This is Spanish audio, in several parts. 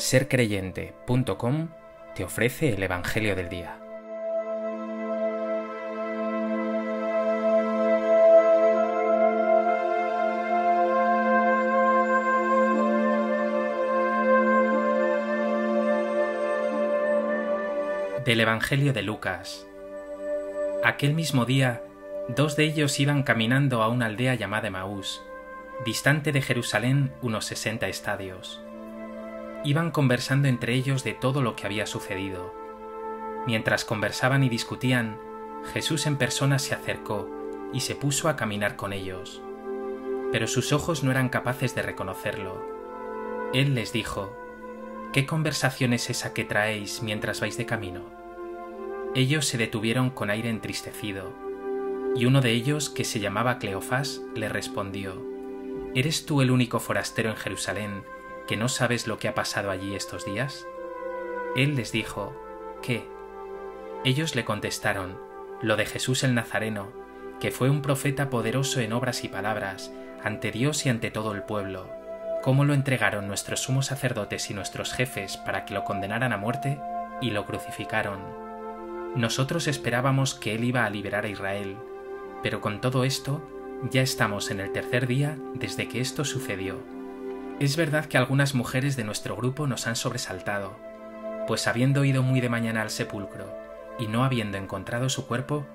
sercreyente.com te ofrece el Evangelio del Día. Del Evangelio de Lucas. Aquel mismo día, dos de ellos iban caminando a una aldea llamada Maús, distante de Jerusalén unos sesenta estadios iban conversando entre ellos de todo lo que había sucedido. Mientras conversaban y discutían, Jesús en persona se acercó y se puso a caminar con ellos. Pero sus ojos no eran capaces de reconocerlo. Él les dijo, ¿Qué conversación es esa que traéis mientras vais de camino? Ellos se detuvieron con aire entristecido, y uno de ellos, que se llamaba Cleofás, le respondió, ¿Eres tú el único forastero en Jerusalén que no sabes lo que ha pasado allí estos días? Él les dijo, ¿qué? Ellos le contestaron, lo de Jesús el Nazareno, que fue un profeta poderoso en obras y palabras, ante Dios y ante todo el pueblo, cómo lo entregaron nuestros sumos sacerdotes y nuestros jefes para que lo condenaran a muerte y lo crucificaron. Nosotros esperábamos que Él iba a liberar a Israel, pero con todo esto ya estamos en el tercer día desde que esto sucedió. Es verdad que algunas mujeres de nuestro grupo nos han sobresaltado, pues habiendo ido muy de mañana al sepulcro y no habiendo encontrado su cuerpo,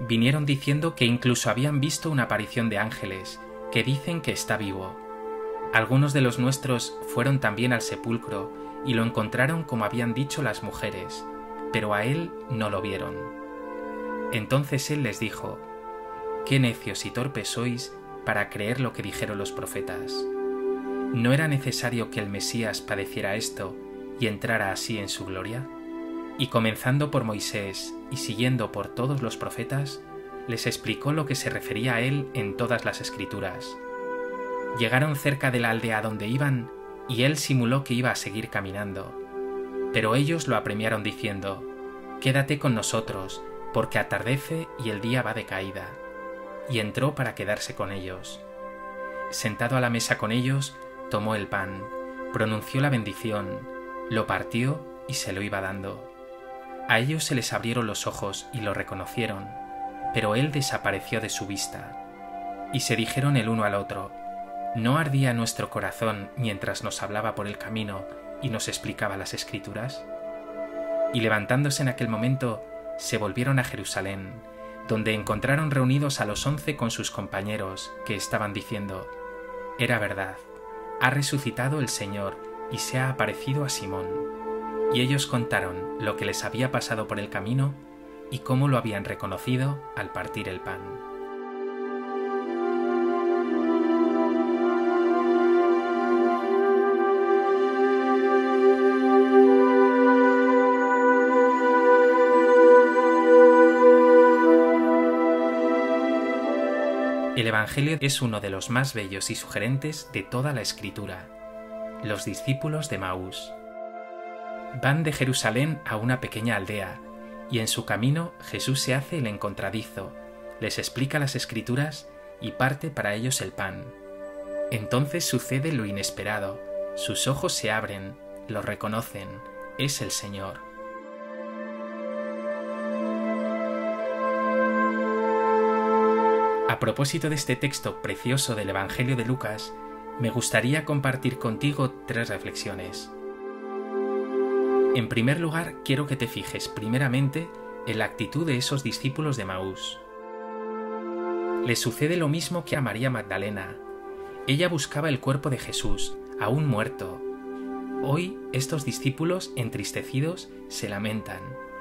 vinieron diciendo que incluso habían visto una aparición de ángeles, que dicen que está vivo. Algunos de los nuestros fueron también al sepulcro y lo encontraron como habían dicho las mujeres, pero a él no lo vieron. Entonces él les dijo, Qué necios y torpes sois para creer lo que dijeron los profetas. ¿No era necesario que el Mesías padeciera esto y entrara así en su gloria? Y comenzando por Moisés y siguiendo por todos los profetas, les explicó lo que se refería a él en todas las escrituras. Llegaron cerca de la aldea donde iban y él simuló que iba a seguir caminando. Pero ellos lo apremiaron diciendo, Quédate con nosotros, porque atardece y el día va de caída. Y entró para quedarse con ellos. Sentado a la mesa con ellos, tomó el pan, pronunció la bendición, lo partió y se lo iba dando. A ellos se les abrieron los ojos y lo reconocieron, pero él desapareció de su vista. Y se dijeron el uno al otro, ¿no ardía nuestro corazón mientras nos hablaba por el camino y nos explicaba las escrituras? Y levantándose en aquel momento, se volvieron a Jerusalén, donde encontraron reunidos a los once con sus compañeros, que estaban diciendo, Era verdad, ha resucitado el Señor y se ha aparecido a Simón. Y ellos contaron lo que les había pasado por el camino y cómo lo habían reconocido al partir el pan. Evangelio es uno de los más bellos y sugerentes de toda la escritura. Los discípulos de Maús. Van de Jerusalén a una pequeña aldea, y en su camino Jesús se hace el encontradizo, les explica las escrituras y parte para ellos el pan. Entonces sucede lo inesperado, sus ojos se abren, lo reconocen, es el Señor. A propósito de este texto precioso del Evangelio de Lucas, me gustaría compartir contigo tres reflexiones. En primer lugar, quiero que te fijes primeramente en la actitud de esos discípulos de Maús. Les sucede lo mismo que a María Magdalena. Ella buscaba el cuerpo de Jesús, aún muerto. Hoy estos discípulos, entristecidos, se lamentan.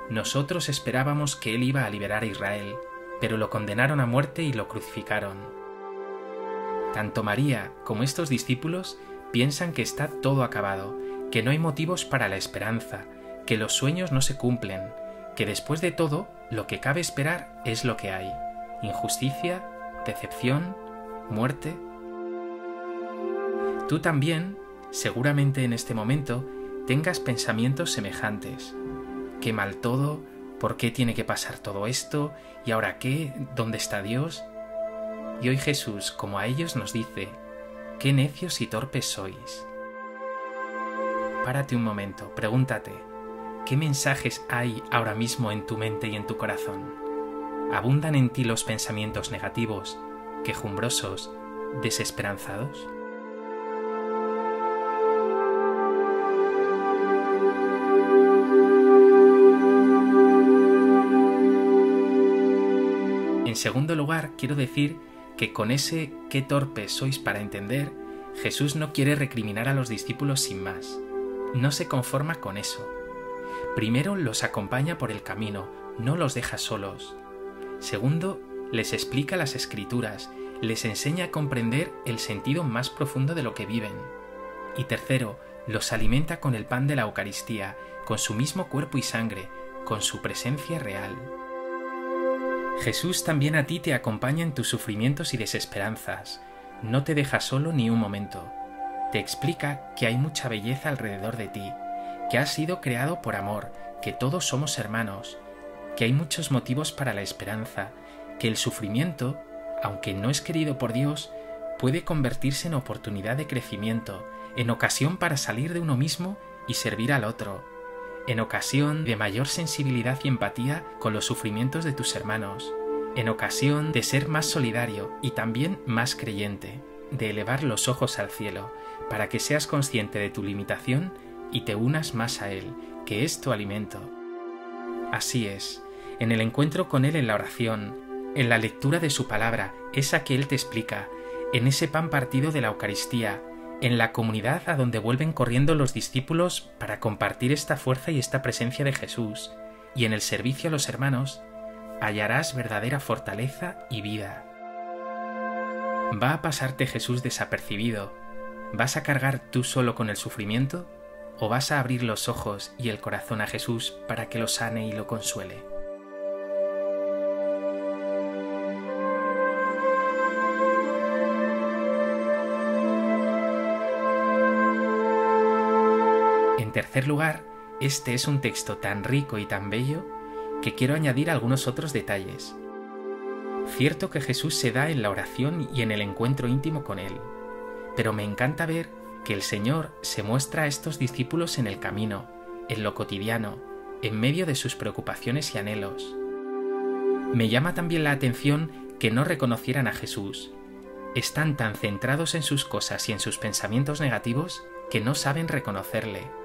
Nosotros esperábamos que Él iba a liberar a Israel, pero lo condenaron a muerte y lo crucificaron. Tanto María como estos discípulos piensan que está todo acabado, que no hay motivos para la esperanza, que los sueños no se cumplen, que después de todo lo que cabe esperar es lo que hay, injusticia, decepción, muerte. Tú también, seguramente en este momento, tengas pensamientos semejantes. Qué mal todo, ¿Por qué tiene que pasar todo esto? ¿Y ahora qué? ¿Dónde está Dios? Y hoy Jesús, como a ellos, nos dice, qué necios y torpes sois. párate un momento, pregúntate, ¿qué mensajes hay ahora mismo en tu mente y en tu corazón? ¿Abundan en ti los pensamientos negativos, quejumbrosos, desesperanzados? Segundo lugar, quiero decir que con ese qué torpe sois para entender, Jesús no quiere recriminar a los discípulos sin más. No se conforma con eso. Primero los acompaña por el camino, no los deja solos. Segundo, les explica las escrituras, les enseña a comprender el sentido más profundo de lo que viven. Y tercero, los alimenta con el pan de la Eucaristía, con su mismo cuerpo y sangre, con su presencia real. Jesús también a ti te acompaña en tus sufrimientos y desesperanzas. No te deja solo ni un momento. Te explica que hay mucha belleza alrededor de ti, que has sido creado por amor, que todos somos hermanos, que hay muchos motivos para la esperanza, que el sufrimiento, aunque no es querido por Dios, puede convertirse en oportunidad de crecimiento, en ocasión para salir de uno mismo y servir al otro, en ocasión de mayor sensibilidad y empatía con los sufrimientos de tus hermanos, en ocasión de ser más solidario y también más creyente, de elevar los ojos al cielo, para que seas consciente de tu limitación y te unas más a Él, que es tu alimento. Así es, en el encuentro con Él en la oración, en la lectura de su palabra, esa que Él te explica, en ese pan partido de la Eucaristía, en la comunidad a donde vuelven corriendo los discípulos para compartir esta fuerza y esta presencia de Jesús, y en el servicio a los hermanos, hallarás verdadera fortaleza y vida. ¿Va a pasarte Jesús desapercibido? ¿Vas a cargar tú solo con el sufrimiento? ¿O vas a abrir los ojos y el corazón a Jesús para que lo sane y lo consuele? Tercer lugar, este es un texto tan rico y tan bello que quiero añadir algunos otros detalles. Cierto que Jesús se da en la oración y en el encuentro íntimo con Él, pero me encanta ver que el Señor se muestra a estos discípulos en el camino, en lo cotidiano, en medio de sus preocupaciones y anhelos. Me llama también la atención que no reconocieran a Jesús. Están tan centrados en sus cosas y en sus pensamientos negativos que no saben reconocerle.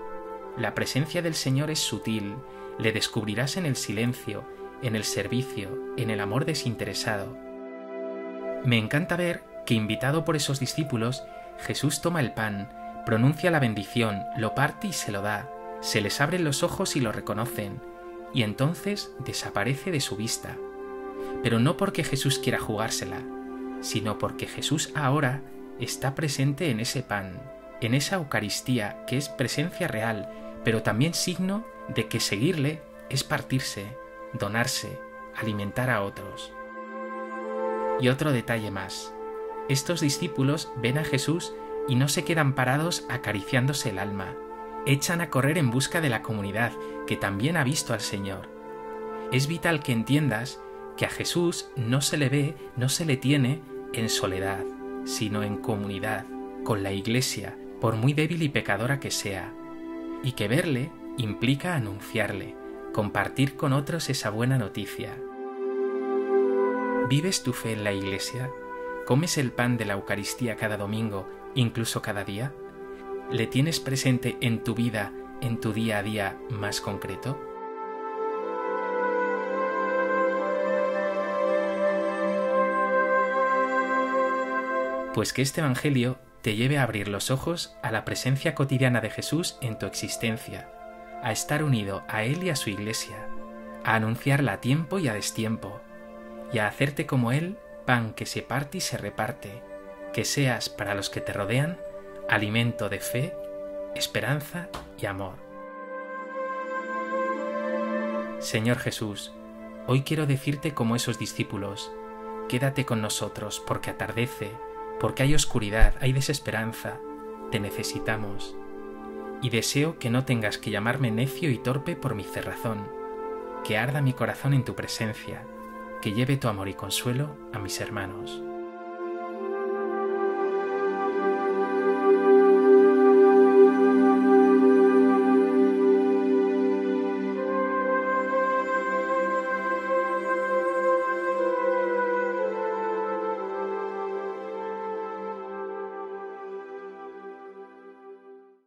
La presencia del Señor es sutil, le descubrirás en el silencio, en el servicio, en el amor desinteresado. Me encanta ver que invitado por esos discípulos, Jesús toma el pan, pronuncia la bendición, lo parte y se lo da, se les abren los ojos y lo reconocen, y entonces desaparece de su vista. Pero no porque Jesús quiera jugársela, sino porque Jesús ahora está presente en ese pan, en esa Eucaristía que es presencia real, pero también signo de que seguirle es partirse, donarse, alimentar a otros. Y otro detalle más. Estos discípulos ven a Jesús y no se quedan parados acariciándose el alma, echan a correr en busca de la comunidad que también ha visto al Señor. Es vital que entiendas que a Jesús no se le ve, no se le tiene en soledad, sino en comunidad, con la Iglesia, por muy débil y pecadora que sea, y que verle implica anunciarle, compartir con otros esa buena noticia. ¿Vives tu fe en la Iglesia? ¿Comes el pan de la Eucaristía cada domingo, incluso cada día? ¿Le tienes presente en tu vida, en tu día a día más concreto? Pues que este Evangelio te lleve a abrir los ojos a la presencia cotidiana de Jesús en tu existencia, a estar unido a Él y a su Iglesia, a anunciarla a tiempo y a destiempo, y a hacerte como Él pan que se parte y se reparte, que seas para los que te rodean alimento de fe, esperanza y amor. Señor Jesús, hoy quiero decirte como esos discípulos, quédate con nosotros porque atardece, porque hay oscuridad, hay desesperanza, te necesitamos y deseo que no tengas que llamarme necio y torpe por mi cerrazón, que arda mi corazón en tu presencia, que lleve tu amor y consuelo a mis hermanos.